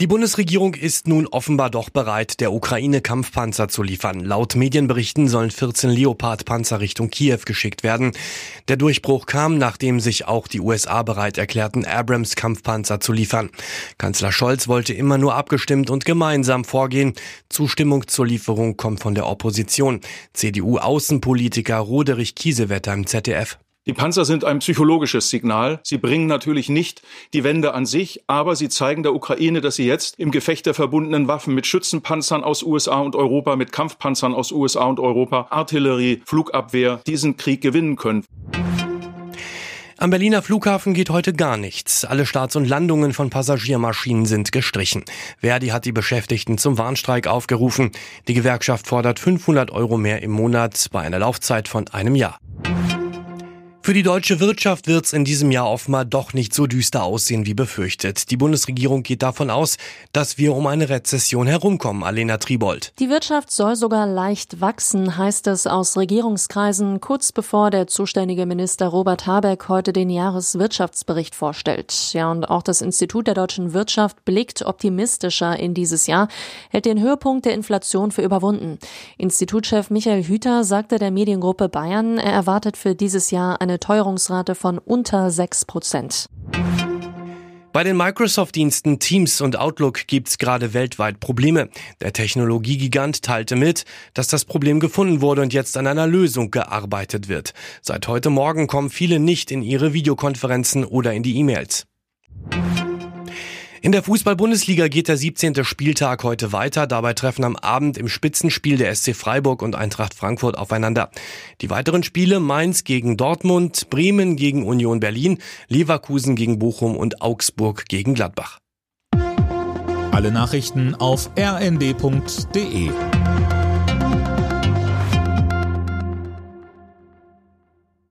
Die Bundesregierung ist nun offenbar doch bereit, der Ukraine Kampfpanzer zu liefern. Laut Medienberichten sollen 14 Leopard-Panzer Richtung Kiew geschickt werden. Der Durchbruch kam, nachdem sich auch die USA bereit erklärten, Abrams Kampfpanzer zu liefern. Kanzler Scholz wollte immer nur abgestimmt und gemeinsam vorgehen. Zustimmung zur Lieferung kommt von der Opposition. CDU-Außenpolitiker Roderich Kiesewetter im ZDF. Die Panzer sind ein psychologisches Signal. Sie bringen natürlich nicht die Wende an sich, aber sie zeigen der Ukraine, dass sie jetzt im Gefecht der verbundenen Waffen mit Schützenpanzern aus USA und Europa, mit Kampfpanzern aus USA und Europa, Artillerie, Flugabwehr diesen Krieg gewinnen können. Am Berliner Flughafen geht heute gar nichts. Alle Starts und Landungen von Passagiermaschinen sind gestrichen. Verdi hat die Beschäftigten zum Warnstreik aufgerufen. Die Gewerkschaft fordert 500 Euro mehr im Monat bei einer Laufzeit von einem Jahr. Für die deutsche Wirtschaft wird es in diesem Jahr offenbar doch nicht so düster aussehen wie befürchtet. Die Bundesregierung geht davon aus, dass wir um eine Rezession herumkommen. Alena Tribold. Die Wirtschaft soll sogar leicht wachsen, heißt es aus Regierungskreisen, kurz bevor der zuständige Minister Robert Habeck heute den Jahreswirtschaftsbericht vorstellt. Ja, und auch das Institut der deutschen Wirtschaft blickt optimistischer in dieses Jahr, hält den Höhepunkt der Inflation für überwunden. Institutchef Michael Hüter sagte der Mediengruppe Bayern, er erwartet für dieses Jahr eine Teuerungsrate von unter 6 Prozent. Bei den Microsoft-Diensten Teams und Outlook gibt's gerade weltweit Probleme. Der Technologiegigant teilte mit, dass das Problem gefunden wurde und jetzt an einer Lösung gearbeitet wird. Seit heute Morgen kommen viele nicht in ihre Videokonferenzen oder in die E-Mails. In der Fußball-Bundesliga geht der 17. Spieltag heute weiter. Dabei treffen am Abend im Spitzenspiel der SC Freiburg und Eintracht Frankfurt aufeinander. Die weiteren Spiele Mainz gegen Dortmund, Bremen gegen Union Berlin, Leverkusen gegen Bochum und Augsburg gegen Gladbach. Alle Nachrichten auf rnd.de